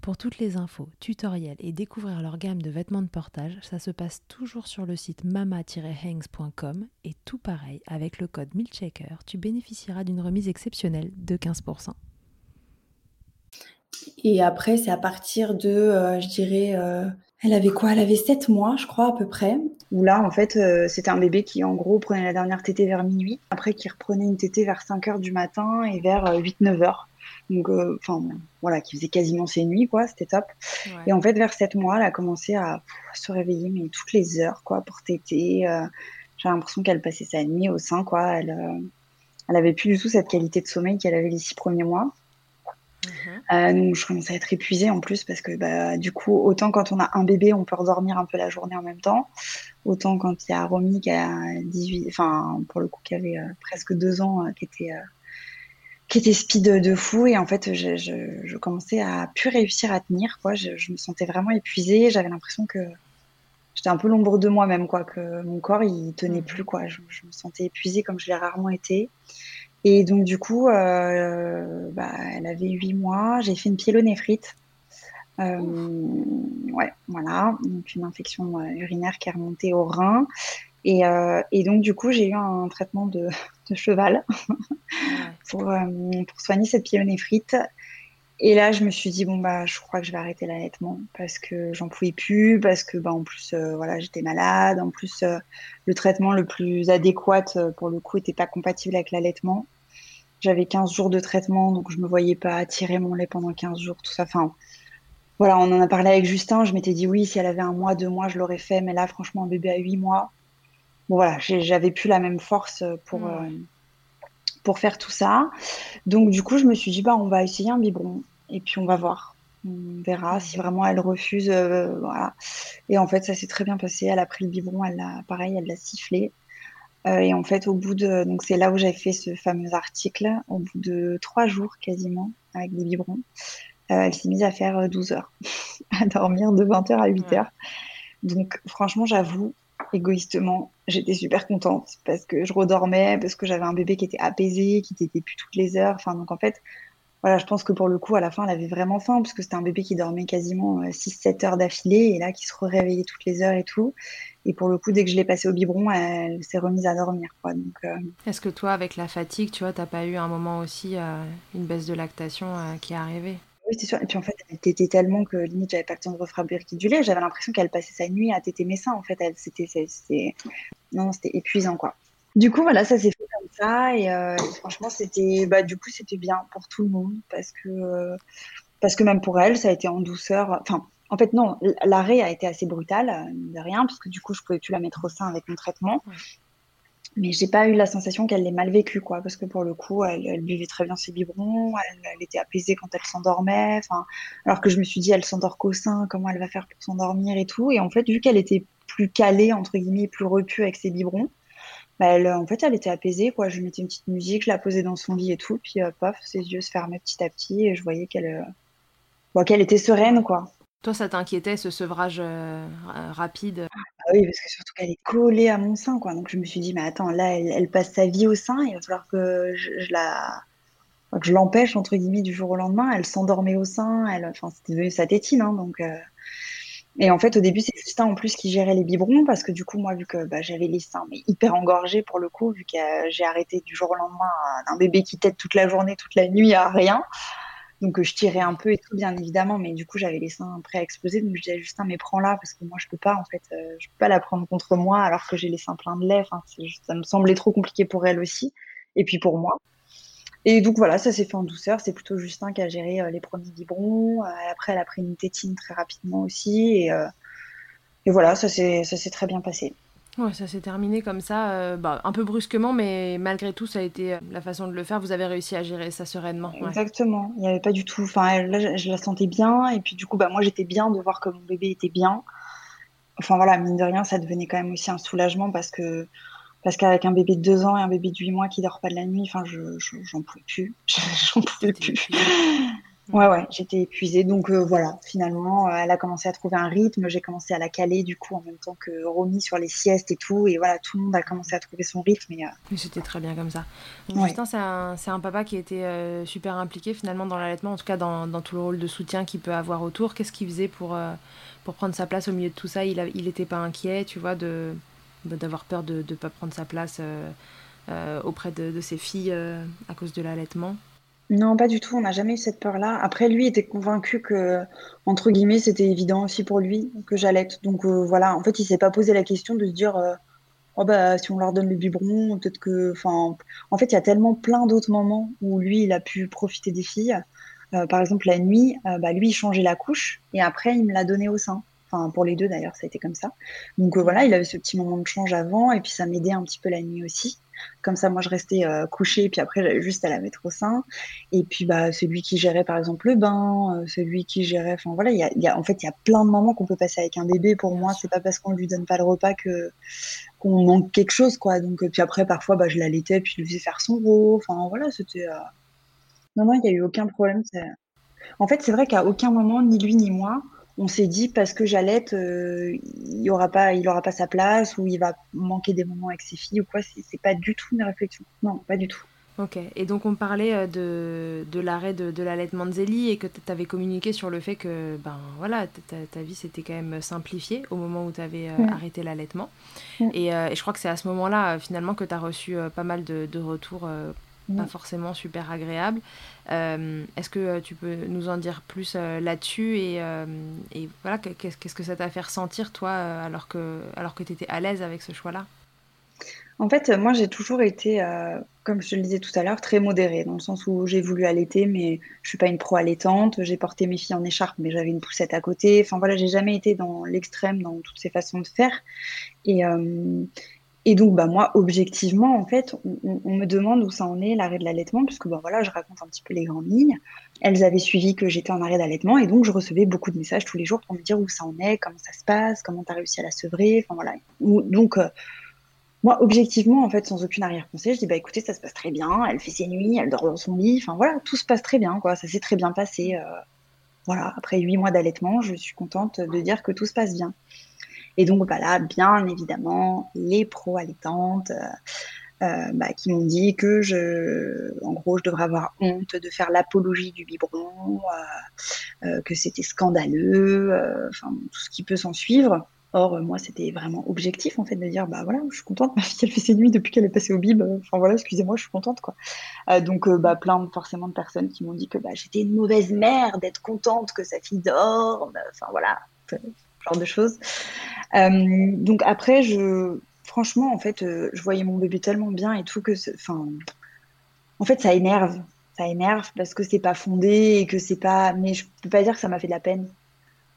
Pour toutes les infos, tutoriels et découvrir leur gamme de vêtements de portage, ça se passe toujours sur le site mama-hangs.com et tout pareil, avec le code MILCHECKER, tu bénéficieras d'une remise exceptionnelle de 15%. Et après, c'est à partir de, euh, je dirais, euh, elle avait quoi? Elle avait 7 mois, je crois, à peu près. Où là, en fait, euh, c'était un bébé qui, en gros, prenait la dernière tétée vers minuit. Après, qui reprenait une tétée vers 5 heures du matin et vers 8-9 heures. Donc, enfin, voilà, qui faisait quasiment ses nuits, quoi. C'était top. Et en fait, vers 7 mois, elle a commencé à se réveiller, mais toutes les heures, quoi, pour téter. J'ai l'impression qu'elle passait sa nuit au sein, quoi. Elle, elle avait plus du tout cette qualité de sommeil qu'elle avait les 6 premiers mois. Euh, donc je commençais à être épuisée en plus parce que bah, du coup, autant quand on a un bébé, on peut redormir un peu la journée en même temps, autant quand il y a Romy qui a 18, enfin pour le coup qui avait euh, presque deux ans, euh, qui était qui était speed de fou et en fait je, je, je, commençais à plus réussir à tenir quoi. Je, je me sentais vraiment épuisée, j'avais l'impression que j'étais un peu l'ombre de moi-même quoi, que mon corps il tenait plus quoi. Je, me sentais épuisée comme je l'ai rarement été. Et donc, du coup, euh, bah, elle avait huit mois. J'ai fait une pyélonéphrite. Euh, ouais, voilà. Donc, une infection euh, urinaire qui est remontée au rein. Et, euh, et donc, du coup, j'ai eu un traitement de, cheval pour, euh, pour soigner cette pyélonéphrite. Et là, je me suis dit bon bah, je crois que je vais arrêter l'allaitement parce que j'en pouvais plus, parce que bah en plus euh, voilà j'étais malade, en plus le traitement le plus adéquat pour le coup était pas compatible avec l'allaitement. J'avais 15 jours de traitement, donc je me voyais pas tirer mon lait pendant 15 jours, tout ça. Enfin voilà, on en a parlé avec Justin. Je m'étais dit oui, si elle avait un mois, deux mois, je l'aurais fait, mais là franchement un bébé à 8 mois, bon voilà, j'avais plus la même force pour mmh pour faire tout ça. Donc du coup, je me suis dit bah on va essayer un biberon et puis on va voir. On verra si vraiment elle refuse, euh, voilà. Et en fait, ça s'est très bien passé. Elle a pris le biberon, elle l'a, pareil, elle l'a sifflé. et en fait, au bout de, donc c'est là où j'avais fait ce fameux article, au bout de trois jours quasiment avec des biberons, elle s'est mise à faire 12 heures, à dormir de 20h à 8h. Donc franchement, j'avoue, égoïstement, j'étais super contente parce que je redormais, parce que j'avais un bébé qui était apaisé, qui t'était plus toutes les heures. Enfin, donc en fait, voilà, je pense que pour le coup, à la fin, elle avait vraiment faim parce que c'était un bébé qui dormait quasiment 6-7 euh, heures d'affilée et là, qui se réveillait toutes les heures et tout. Et pour le coup, dès que je l'ai passé au biberon, elle s'est remise à dormir. Quoi. Donc, euh, Est-ce que toi, avec la fatigue, tu vois, t'as pas eu un moment aussi, euh, une baisse de lactation qui est arrivée? Oui, c'est sûr. Et puis en fait, elle tétait tellement que limite, j'avais pas le temps de refabriquer du lait. J'avais l'impression qu'elle passait sa nuit à téter mes seins. En fait, c'était, non, c'était épuisant, quoi. Du coup, voilà, ça s'est fait comme ça. Et, euh, franchement, c'était, bah, du coup, c'était bien pour tout le monde parce que, parce que même pour elle, ça a été en douceur. Enfin, en fait, non, l'arrêt a été assez brutal, de rien, parce que du coup, je pouvais plus la mettre au sein avec mon traitement mais j'ai pas eu la sensation qu'elle l'ait mal vécu, quoi, parce que pour le coup, elle, buvait très bien ses biberons, elle, était apaisée quand elle s'endormait, alors que je me suis dit, elle s'endort qu'au sein, comment elle va faire pour s'endormir et tout, et en fait, vu qu'elle était plus calée, entre guillemets, plus repue avec ses biberons, bah, elle, en fait, elle était apaisée, quoi, je mettais une petite musique, je la posais dans son lit et tout, puis euh, paf, ses yeux se fermaient petit à petit, et je voyais qu'elle, euh, qu'elle était sereine, quoi. Toi, ça t'inquiétait, ce sevrage euh, rapide? Ah oui, parce que surtout qu'elle est collée à mon sein, quoi. Donc je me suis dit, mais attends, là, elle, passe sa vie au sein, il va falloir que je, la, que je l'empêche entre guillemets du jour au lendemain. Elle s'endormait au sein, elle, enfin, c'était devenu sa tétine, hein, donc. Euh. Et en fait, au début, c'est Justin en plus qui gérait les biberons parce que du coup, moi, vu que bah, j'avais les seins mais hyper engorgés pour le coup, vu que j'ai arrêté du jour au lendemain un bébé qui tète toute la journée, toute la nuit à rien. Donc je tirais un peu et tout, bien évidemment, mais du coup j'avais les seins prêts à exploser. Donc je disais à Justin, mais prends-la parce que moi je peux pas en fait, euh, je peux pas la prendre contre moi alors que j'ai les seins pleins de lait. Enfin, ça me semblait trop compliqué pour elle aussi, et puis pour moi. Et donc voilà, ça s'est fait en douceur. C'est plutôt Justin qui a géré euh, les premiers biberons. Euh, après, elle a pris une tétine très rapidement aussi, et, voilà, ça s'est très bien passé. Ouais, ça s'est terminé comme ça, euh, bah, un peu brusquement, mais malgré tout, ça a été euh, la façon de le faire. Vous avez réussi à gérer ça sereinement. Exactement. Il n'y avait pas du tout. Enfin, là, je, la sentais bien, et puis du coup, bah, moi, j'étais bien de voir que mon bébé était bien. Enfin voilà, mine de rien, ça devenait quand même aussi un soulagement parce que parce qu'avec un bébé de deux ans et un bébé de huit mois qui dort pas de la nuit, enfin, je, j'en pouvais plus. j'en pouvais plus. Ouais, ouais, j'étais épuisée. Donc euh, voilà, finalement, euh, elle a commencé à trouver un rythme. J'ai commencé à la caler du coup en même temps que Romy sur les siestes et tout. Et voilà, tout le monde a commencé à trouver son rythme. Et, euh, c'était très bien comme ça. Justin, c'est un, un, papa qui était super impliqué finalement dans l'allaitement, en tout cas dans, dans, tout le rôle de soutien qu'il peut avoir autour. Qu'est-ce qu'il faisait pour, pour prendre sa place au milieu de tout ça? Il n'était pas inquiet, tu vois, de d'avoir peur de ne pas prendre sa place auprès de, de, ses filles à cause de l'allaitement? Non, pas du tout. On n'a jamais eu cette peur-là. Après, lui était convaincu que, entre guillemets, c'était évident aussi pour lui que j'allaite. Donc euh, voilà, en fait, il s'est pas posé la question de se dire, euh, oh bah si on leur donne le biberon, peut-être que, enfin, en fait, il y a tellement plein d'autres moments où lui, il a pu profiter des filles. Euh, par exemple, la nuit, bah lui, il changeait la couche et après, il me l'a donné au sein. Enfin, pour les deux d'ailleurs, ça a été comme ça. Donc voilà, il avait ce petit moment de change avant et puis ça m'aidait un petit peu la nuit aussi. Comme ça, moi, je restais euh, couchée, puis après, j'avais juste à la mettre au sein. Et puis, bah, celui qui gérait, par exemple, le bain, euh, celui qui gérait, enfin voilà, il y a, en fait, il y a plein de moments qu'on peut passer avec un bébé. Pour moi, c'est pas parce qu'on lui donne pas le repas que qu'on manque quelque chose, quoi. Donc, puis après, parfois, bah, je l'allaitais, puis je lui faisais faire son rôle. Enfin, voilà, c'était. Euh, non, non, il n'y a eu aucun problème. En fait, c'est vrai qu'à aucun moment, ni lui ni moi, on s'est dit parce que j'allaite, euh, il aura pas, il aura pas sa place ou il va manquer des moments avec ses filles ou quoi. C'est pas du tout une réflexion. Non, pas du tout. Ok. Et donc on parlait euh, de, de l'arrêt de, de l'allaitement de Zélie et que tu avais communiqué sur le fait que ben voilà ta, vie s'était quand même simplifiée au moment où tu avais euh, arrêté l'allaitement. Et, et, je crois que c'est à ce moment-là finalement que tu as reçu pas mal de, de retours pas forcément super agréables. Euh, est-ce que euh, tu peux nous en dire plus euh, là-dessus et, et, voilà, qu'est-ce que ça t'a fait ressentir toi alors que, alors que tu étais à l'aise avec ce choix-là? En fait, moi j'ai toujours été, comme je te le disais tout à l'heure, très modérée, dans le sens où j'ai voulu allaiter, mais je suis pas une pro allaitante. J'ai porté mes filles en écharpe, mais j'avais une poussette à côté. Enfin voilà, j'ai jamais été dans l'extrême dans toutes ces façons de faire. Et, et donc, bah, moi, objectivement, en fait, on, me demande où ça en est, l'arrêt de l'allaitement, puisque bah, voilà, je raconte un petit peu les grandes lignes. Elles avaient suivi que j'étais en arrêt d'allaitement, et donc je recevais beaucoup de messages tous les jours pour me dire où ça en est, comment ça se passe, comment tu as réussi à la sevrer, enfin voilà. Donc, euh, moi, objectivement, en fait, sans aucune arrière-pensée, je dis bah écoutez, ça se passe très bien. Elle fait ses nuits, elle dort dans son lit. Enfin voilà, tout se passe très bien, quoi. Ça s'est très bien passé. Euh, voilà, après huit mois d'allaitement, je suis contente de dire que tout se passe bien. Et donc bah là, bien évidemment, les pro-allaitantes. Euh, euh, bah, qui m'ont dit que je, en gros, je devrais avoir honte de faire l'apologie du biberon, que c'était scandaleux, enfin tout ce qui peut s'en suivre. Or, moi, c'était vraiment objectif, en fait, de dire, bah voilà, je suis contente, ma fille, elle fait ses nuits depuis qu'elle est passée au bib. Enfin voilà, excusez-moi, je suis contente, quoi. Euh, donc, euh, bah, plein forcément de personnes qui m'ont dit que bah, j'étais une mauvaise mère d'être contente que sa fille dorme. Enfin voilà, genre de choses. Euh, donc après, je, franchement, en fait, je voyais mon bébé tellement bien et tout que, enfin, en fait, ça énerve. Ça énerve parce que c'est pas fondé et que c'est pas. Mais je peux pas dire que ça m'a fait de la peine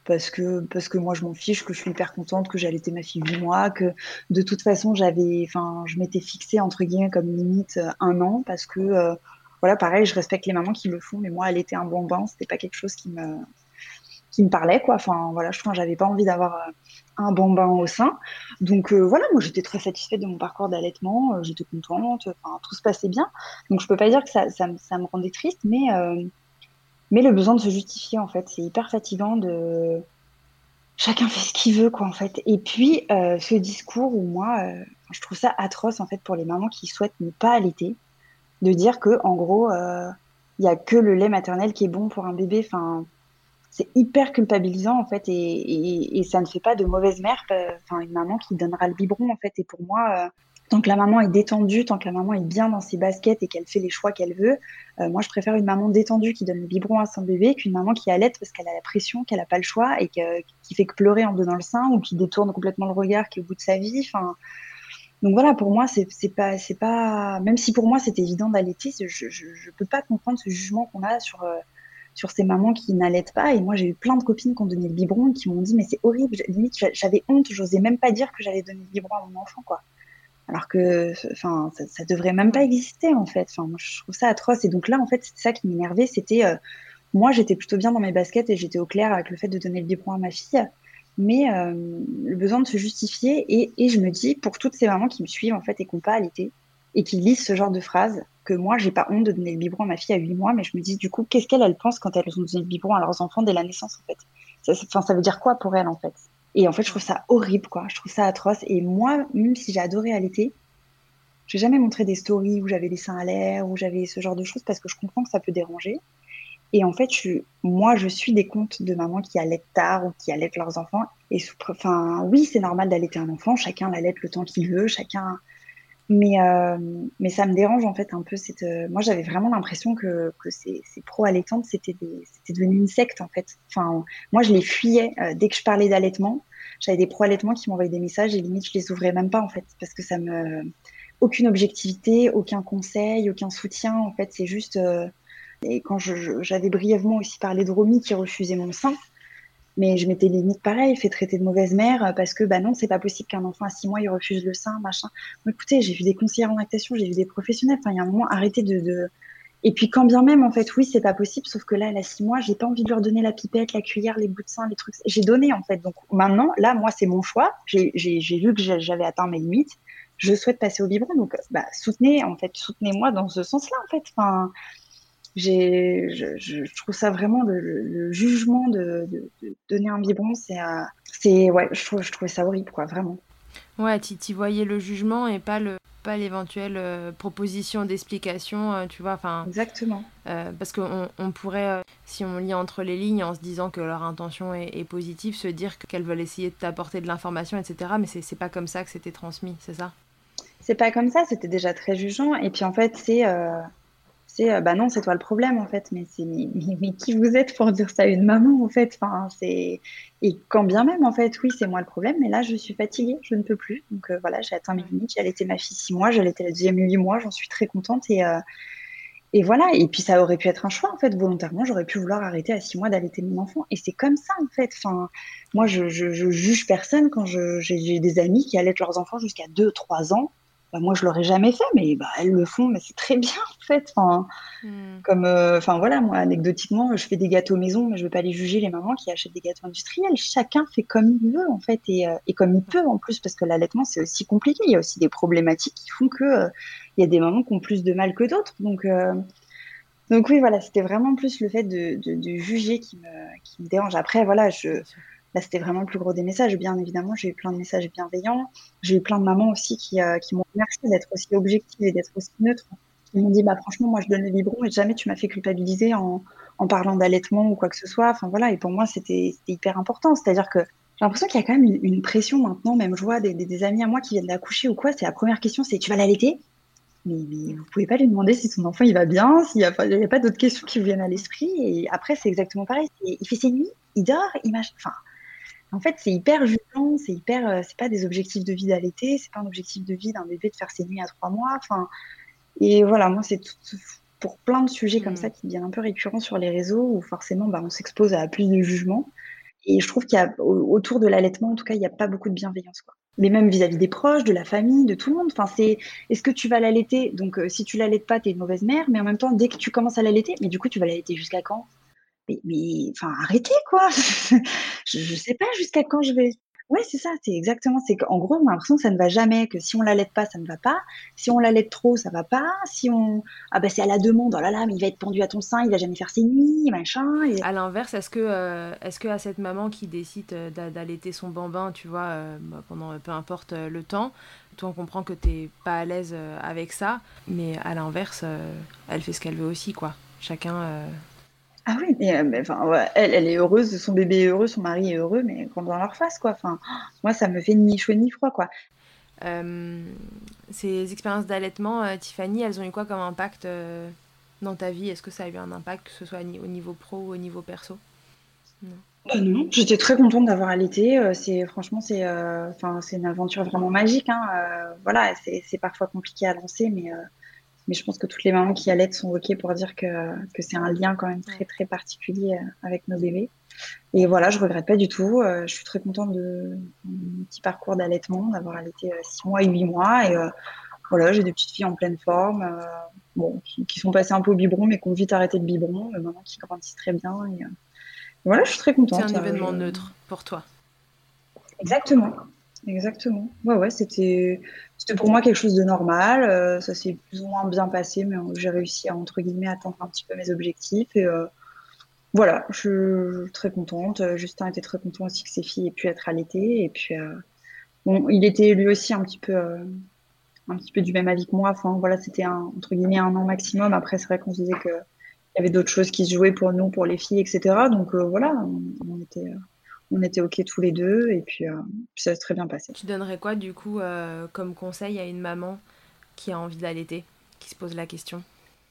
parce que parce que moi je m'en fiche, que je suis hyper contente que j'allaitais ma fille 8 mois, que de toute façon j'avais, enfin je m'étais fixée entre guillemets comme limite euh, un an parce que euh, voilà pareil je respecte les mamans qui le font, mais moi elle était un bon bain, c'était pas quelque chose qui me qui me parlait quoi. Enfin voilà je pense j'avais pas envie d'avoir euh, un bon bain au sein, donc voilà moi j'étais très satisfaite de mon parcours d'allaitement, j'étais contente, tout se passait bien, donc je peux pas dire que ça ça, ça me rendait triste, mais mais le besoin de se justifier, en fait, c'est hyper fatigant de. Chacun fait ce qu'il veut, quoi, en fait. Et puis, euh, ce discours où moi, euh, je trouve ça atroce, en fait, pour les mamans qui souhaitent ne pas allaiter, de dire que, en gros, euh, il n'y a que le lait maternel qui est bon pour un bébé. Enfin, c'est hyper culpabilisant, en fait, et, ça ne fait pas de mauvaise mère, enfin, une maman qui donnera le biberon, en fait. Et pour moi, tant que la maman est détendue, tant que la maman est bien dans ses baskets et qu'elle fait les choix qu'elle veut, euh, moi je préfère une maman détendue qui donne le biberon à son bébé qu'une maman qui allait parce qu'elle a la pression, qu'elle n'a pas le choix et qui fait que pleurer en donnant le sein ou qui détourne complètement le regard, qui est au bout de sa vie. Enfin, donc voilà, pour moi c'est pas c'est pas même si pour moi c'était évident d'allaiter, je, je, peux pas comprendre ce jugement qu'on a sur euh, sur ces mamans qui n'allaitent pas. Et moi, j'ai eu plein de copines qui ont donné le biberon et qui m'ont dit, mais c'est horrible. Limite, j'avais honte. J'osais même pas dire que j'allais donner le biberon à mon enfant, quoi alors que enfin ça, ça, devrait même pas exister en fait enfin moi je trouve ça atroce et donc là en fait c'est ça qui m'énervait c'était euh, moi j'étais plutôt bien dans mes baskets et j'étais au clair avec le fait de donner le biberon à ma fille mais euh, le besoin de se justifier et, et, je me dis pour toutes ces mamans qui me suivent en fait et qui n'ont pas allaité et qui lisent ce genre de phrases que moi j'ai pas honte de donner le biberon à ma fille à 8 mois mais je me dis du coup qu'est-ce qu'elles pensent quand elles ont donné le biberon à leurs enfants dès la naissance en fait? Ça, ça veut dire quoi pour elles en fait? Et en fait, je trouve ça horrible, quoi. Je trouve ça atroce. Et moi, même si j'ai adoré allaiter, j'ai jamais montré des stories où j'avais les seins à l'air, où j'avais ce genre de choses, parce que je comprends que ça peut déranger. Et en fait, je, moi, je suis des comptes de mamans qui allaitent tard ou qui allaitent leurs enfants. Et enfin, oui, c'est normal d'allaiter un enfant. Chacun l'allaite le temps qu'il veut. Chacun. Mais, euh, mais ça me dérange en fait un peu. Cette, euh, moi, j'avais vraiment l'impression que, ces, pro-allaitantes, c'était devenu une secte en fait. Moi, je les fuyais euh, dès que je parlais d'allaitement. J'avais des pro-allaitements qui m'envoyaient des messages et limite, je les ouvrais même pas en fait, parce que ça me aucune objectivité, aucun conseil, aucun soutien. En fait, c'est juste. et quand j'avais brièvement aussi parlé de Romy qui refusait mon sein, mais je m'étais limite pareil, fait traiter de mauvaise mère euh, parce que bah non, c'est pas possible qu'un enfant à six mois il refuse le sein, machin. écoutez, j'ai vu des conseillères en lactation, j'ai vu des professionnels. Enfin, il y a un moment, arrêtez de, de... Et puis quand bien même, en fait, oui, c'est pas possible, sauf que là, elle a six mois, j'ai pas envie de leur donner la pipette, la cuillère, les bouts de sein, les trucs. J'ai donné en fait. Donc maintenant, là, moi, c'est mon choix. J'ai vu que j'avais atteint mes limites. Je souhaite passer au biberon, donc bah, soutenez, en fait, soutenez-moi dans ce sens-là, en fait. Enfin, j'ai, je, je, trouve ça vraiment le, le jugement de, de, de, donner un biberon, c'est, euh, c'est ouais, je trouve, je trouvais ça horrible, quoi, vraiment. Ouais, tu voyais le jugement et pas le pas l'éventuelle euh, proposition d'explication, euh, tu vois, enfin. Exactement. parce qu'on on pourrait, si on lit entre les lignes en se disant que leur intention est, est positive, se dire qu'elles veulent essayer de t'apporter de l'information, etc. Mais c'est pas comme ça que c'était transmis, c'est ça? C'est pas comme ça, c'était déjà très jugeant. Et puis en fait, c'est c'est euh, bah non, c'est toi le problème en fait, mais c'est mais, qui vous êtes pour dire ça à une maman en fait? Enfin, c'est Et quand bien même en fait, oui, c'est moi le problème, mais là je suis fatiguée, je ne peux plus. Donc euh, voilà, j'ai atteint mes limites, j'ai allaité ma fille six mois, j'ai allaité la deuxième huit mois, j'en suis très contente et, euh, et voilà. Et puis ça aurait pu être un choix en fait, volontairement, j'aurais pu vouloir arrêter à six mois d'allaiter mon enfant et c'est comme ça en fait. Enfin, moi je, je, je juge personne quand j'ai des amis qui allaitent leurs enfants jusqu'à deux, trois ans bah, moi je l'aurais jamais fait, mais bah, elles le font, mais c'est très bien en fait. Enfin, hmm. comme, euh, enfin voilà, moi anecdotiquement, je fais des gâteaux maison, mais je veux pas les juger les mamans qui achètent des gâteaux industriels. Chacun fait comme il veut en fait et, euh, et comme il peut en plus, parce que l'allaitement c'est aussi compliqué. Il y a aussi des problématiques qui font que euh, il y a des mamans qui ont plus de mal que d'autres. Donc donc oui, voilà, c'était vraiment plus le fait de, de, de, juger qui me, qui me dérange. Après, voilà, je Là, c'était vraiment le plus gros des messages. Bien évidemment, j'ai eu plein de messages bienveillants. J'ai eu plein de mamans aussi qui, euh, qui m'ont remercié d'être aussi objective et d'être aussi neutre. Ils m'ont dit, bah, franchement, moi, je donne le biberon et jamais tu m'as fait culpabiliser en, en parlant d'allaitement ou quoi que ce soit. Enfin, voilà. Et pour moi, c'était hyper important. C'est-à-dire que j'ai l'impression qu'il y a quand même une, pression maintenant. Même je vois des, des, amis à moi qui viennent d'accoucher ou quoi. C'est la première question, c'est tu vas l'allaiter? Mais, mais, vous pouvez pas lui demander si son enfant il va bien, s'il n'y a pas, pas d'autres questions qui vous viennent à l'esprit. Et après, c'est exactement pareil. Il fait ses nuits, il dort, il mange. Enfin, en fait, c'est hyper jugeant, c'est hyper, euh, c'est pas des objectifs de vie d'allaiter, c'est pas un objectif de vie d'un bébé de faire ses nuits à trois mois. Enfin, et voilà, moi, c'est pour plein de sujets comme ça mm. qui deviennent un peu récurrents sur les réseaux où forcément, bah, on s'expose à plus de jugements. Et je trouve qu'il y a autour de l'allaitement, en tout cas, il n'y a pas beaucoup de bienveillance, quoi. Mais même vis-à-vis des proches, de la famille, de tout le monde. Enfin, c'est, est-ce que tu vas l'allaiter? Donc, euh, si tu l'allaites pas, tu es une mauvaise mère. Mais en même temps, dès que tu commences à l'allaiter, mais du coup, tu vas l'allaiter jusqu'à quand? Mais, enfin, arrêtez quoi. je, je sais pas jusqu'à quand je vais. Ouais, c'est ça, c'est exactement. C'est qu'en gros, on a l'impression que ça ne va jamais, que si on l'allaite pas, ça ne va pas. Si on l'allaite trop, ça va pas. Si on, ah bah c'est à la demande, oh là là, mais il va être pendu à ton sein, il va jamais faire ses nuits, machin. À l'inverse, est-ce que, euh, est-ce que à cette maman qui décide euh, d'allaiter son bambin, tu vois, euh, bah, pendant peu importe le temps, toi on comprend que t'es pas à l'aise avec ça, mais à l'inverse, elle fait ce qu'elle veut aussi, quoi. Chacun ah oui, mais, euh, enfin, elle, elle est heureuse, son bébé est heureux, son mari est heureux, mais comme dans leur face, quoi. Enfin, moi, ça me fait ni chaud ni froid, quoi. Euh, ces expériences d'allaitement, euh, Tiffany, elles ont eu quoi comme impact dans ta vie? Est-ce que ça a eu un impact, que ce soit au niveau pro ou au niveau perso? Non. Bah non, j'étais très contente d'avoir allaité. C'est franchement, c'est, enfin, c'est une aventure vraiment magique. Hein. voilà, c'est parfois compliqué à lancer, mais mais je pense que toutes les mamans qui allaitent sont OK pour dire que, que c'est un lien quand même très, très particulier euh, avec nos bébés. Et voilà, je regrette pas du tout. Euh, je suis très contente de mon petit parcours d'allaitement, d'avoir allaité 6 euh, mois et 8 mois. Et voilà, j'ai des petites filles en pleine forme, bon, qui, sont passées un peu au biberon, mais qui ont vite arrêté le biberon, maintenant qui grandissent très bien. Et, voilà, je suis très contente. C'est un événement neutre pour toi. Exactement. Exactement. Ouais, ouais, c'était, c'était pour moi quelque chose de normal. Euh, ça s'est plus ou moins bien passé, mais j'ai réussi à, entre guillemets, atteindre un petit peu mes objectifs. Et euh, voilà, je, suis très contente. Justin était très content aussi que ses filles aient pu être allaitées. Et puis, euh, bon, il était lui aussi un petit peu, un petit peu du même avis que moi. Enfin, voilà, c'était un, entre guillemets un an maximum. Après, c'est vrai qu'on se disait que il y avait d'autres choses qui se jouaient pour nous, pour les filles, etc. Donc voilà, on était on était OK tous les deux et puis, euh, ça s'est très bien passé. Tu donnerais quoi du coup euh, comme conseil à une maman qui a envie d'allaiter, qui se pose la question?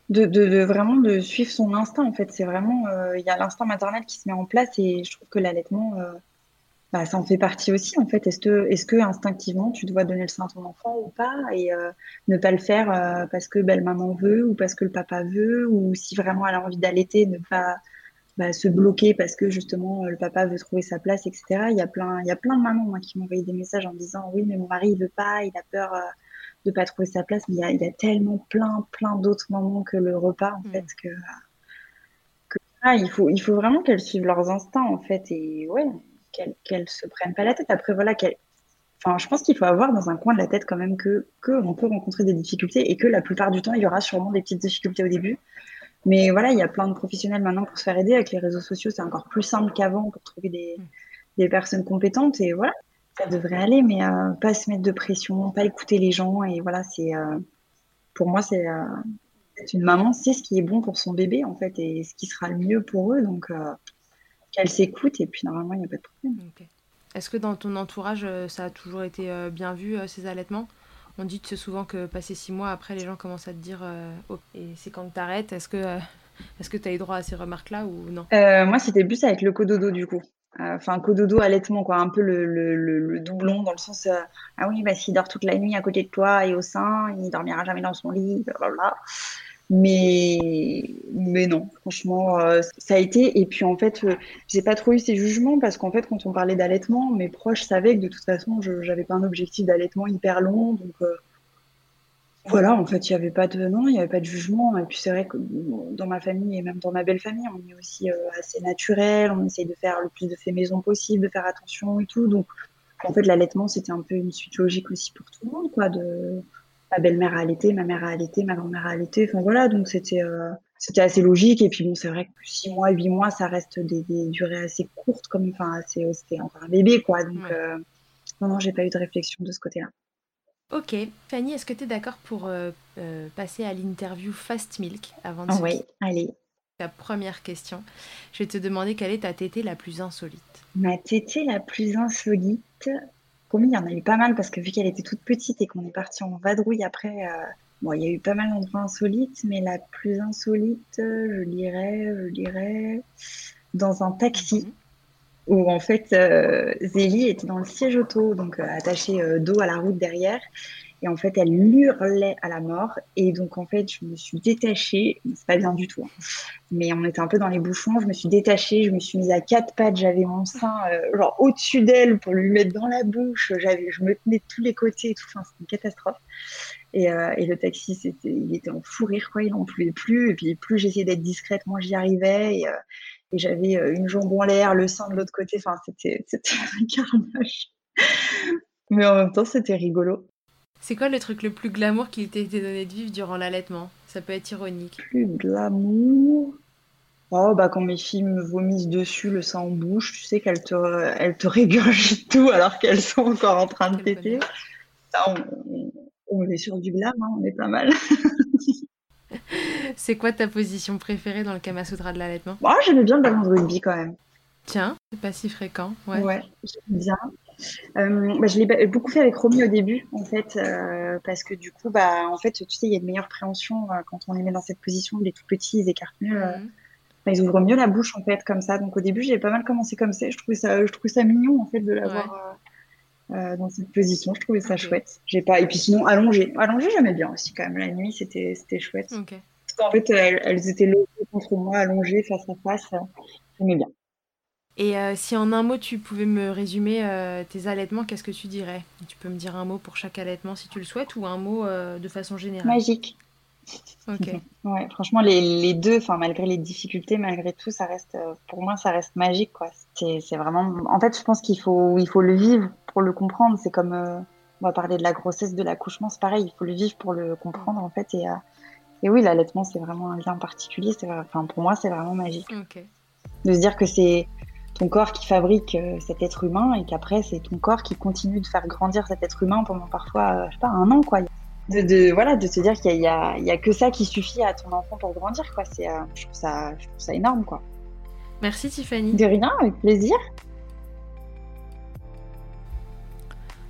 De, de, vraiment de suivre son instinct en fait. C'est vraiment, euh, il y a l'instinct maternel qui se met en place et je trouve que l'allaitement, bah, ça en fait partie aussi en fait. Est-ce que, est-ce que instinctivement tu dois donner le sein à ton enfant ou pas et ne pas le faire parce que belle maman veut ou parce que le papa veut ou si vraiment elle a envie d'allaiter, ne pas bah, se bloquer parce que justement le papa veut trouver sa place, etc. Il y a plein, il y a plein de mamans qui m'ont envoyé des messages en disant oui mais mon mari il veut pas, il a peur euh, de pas trouver sa place. Mais il y a, il y a tellement plein, plein d'autres mamans que le repas en mm. fait que, que ah, il faut, il faut vraiment qu'elles suivent leurs instincts en fait et ouais qu'elles qu'elles se prennent pas la tête. Après voilà qu'elles Enfin, je pense qu'il faut avoir dans un coin de la tête quand même que, que on peut rencontrer des difficultés et que la plupart du temps, il y aura sûrement des petites difficultés au début. Mais voilà, il y a plein de professionnels maintenant pour se faire aider. Avec les réseaux sociaux, c'est encore plus simple qu'avant pour trouver des, mm. des, personnes compétentes. Et voilà, ça devrait aller, mais euh, pas se mettre de pression, pas écouter les gens. Et voilà, c'est euh, pour moi, c'est euh, une maman sait ce qui est bon pour son bébé en fait et ce qui sera le mieux pour eux. Donc qu'elle s'écoute et puis normalement, il n'y a pas de problème. Est-ce que dans ton entourage, ça a toujours été bien vu ces allaitements? On dit souvent que passé six mois, après, les gens commencent à te dire euh, oh, et c'est quand tu arrêtes. Est-ce que euh, est-ce que tu as eu droit à ces remarques-là ou non? Euh, Moi, c'était plus avec le cododo du coup. Enfin, cododo allaitement, quoi. Un peu le, le, le, doublon dans le sens Ah oui, bah, s'il dort toute la nuit à côté de toi et au sein, il dormira jamais dans son lit, blablabla. Mais, mais non, franchement, euh, ça a été. Et puis en fait, euh, j'ai pas trop eu ces jugements parce qu'en fait, quand on parlait d'allaitement, mes proches savaient que de toute façon, je n'avais pas un objectif d'allaitement hyper long. Donc, euh, Voilà, en fait, il n'y avait pas de non, il y avait pas de jugement. Et puis c'est vrai que dans ma famille et même dans ma belle famille, on est aussi euh, assez naturel. On essaye de faire le plus de fait maison possible, de faire attention et tout. Donc, en fait, l'allaitement, c'était un peu une suite logique aussi pour tout le monde, quoi. De ma belle-mère a allaité, ma mère a allaité, ma grand-mère a allaité. Enfin voilà, donc c'était euh, c'était assez logique. Et puis bon, c'est vrai que six mois, huit mois, ça reste des, des durées assez courtes, comme enfin, c'était encore un bébé, quoi. Donc euh, non, non, j'ai pas eu de réflexion de ce côté-là. Ok. Fanny, est-ce que tu es d'accord pour euh, euh, passer à l'interview Fast Milk avant de ah Oui, allez. Ta première question. Je vais te demander quelle est ta tétée la plus insolite? Ma tétée la plus insolite Comme il y en a eu pas mal parce que vu qu'elle était toute petite et qu'on est parti en vadrouille après, euh, bon, il y a eu pas mal d'endroits insolites, mais la plus insolite, je dirais, je dirais, dans un taxi. Mhm où en fait euh, Zélie était dans le siège auto, donc euh, attachée euh, dos à la route derrière. Et en fait, elle hurlait à la mort. Et donc, en fait, je me suis détachée. C'est pas bien du tout. Hein. Mais on était un peu dans les bouchons. Je me suis détachée. Je me suis mise à quatre pattes. J'avais mon sein, genre, au-dessus d'elle pour lui mettre dans la bouche. J'avais, je me tenais de tous les côtés et tout. Enfin, c'était une catastrophe. Et, et, le taxi, c'était, il était en fou rire, quoi. Il n'en pouvait plus. Et puis, plus j'essayais d'être discrète, moins j'y arrivais. Et, et j'avais euh, une jambe en l'air, le sein de l'autre côté. Enfin, c'était, c'était un carnage. Mais en même temps, c'était rigolo. C'est quoi le truc le plus glamour qui t'a été donné de vivre durant l'allaitement? Ça peut être ironique. Plus glamour? Oh, bah quand mes filles me vomissent dessus, le sang en bouche, tu sais qu'elles te, elles te régurgitent tout alors qu'elles sont encore en train de péter. Ça, on, est sur du glam, hein, on est pas mal. C'est quoi ta position préférée dans le Kama Sutra de l'allaitement? Moi, oh, j'aimais bien le ballon de rugby quand même. Tiens, c'est pas si fréquent. Ouais, ouais j'aime bien. Euh, bah, je l'ai beaucoup fait avec Romy au début, en fait, euh, parce que du coup, bah, en fait, tu sais, il y a une meilleure préhension euh, quand on les met dans cette position. Les tout petits, ils écartent mieux. Mhm. ils ouvrent mieux la bouche, en fait, comme ça. Donc, au début, j'ai pas mal commencé comme ça. Je trouvais ça, je trouvais ça mignon, en fait, de l'avoir dans cette position. Je trouvais ça chouette. J'ai pas. Et puis sinon, allongé. Allongé, j'aimais bien aussi, quand même. La nuit, c'était chouette. Ok en fait, elles, étaient contre moi, allongées face à face. J'aimais bien. Et euh, si en un mot tu pouvais me résumer euh, tes allaitements, qu'est-ce que tu dirais? Tu peux me dire un mot pour chaque allaitement si tu le souhaites ou un mot euh, de façon générale? Magique. Ok. ouais, franchement, les, deux, enfin malgré les difficultés, malgré tout, ça reste, pour moi, ça reste magique, quoi. C'est vraiment, en fait, je pense qu'il faut, il faut le vivre pour le comprendre. C'est comme, on va parler de la grossesse, de l'accouchement, c'est pareil, il faut le vivre pour le comprendre, en fait, et et oui, l'allaitement, c'est vraiment un lien particulier. Enfin, pour moi, c'est vraiment magique. De se dire que c'est ton corps qui fabrique euh, cet être humain et qu'après, c'est ton corps qui continue de faire grandir cet être humain pendant parfois, euh, je sais pas, un an, quoi. De, de, voilà, de se dire qu'il y, a, il y a que ça qui suffit à ton enfant pour grandir, quoi. C'est, euh, je, trouve ça, je trouve ça énorme, quoi. Merci Tiffany. De rien, avec plaisir.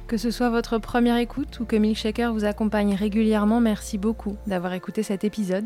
Que ce soit votre première écoute ou que Milkshaker vous accompagne régulièrement, merci beaucoup d'avoir écouté cet épisode.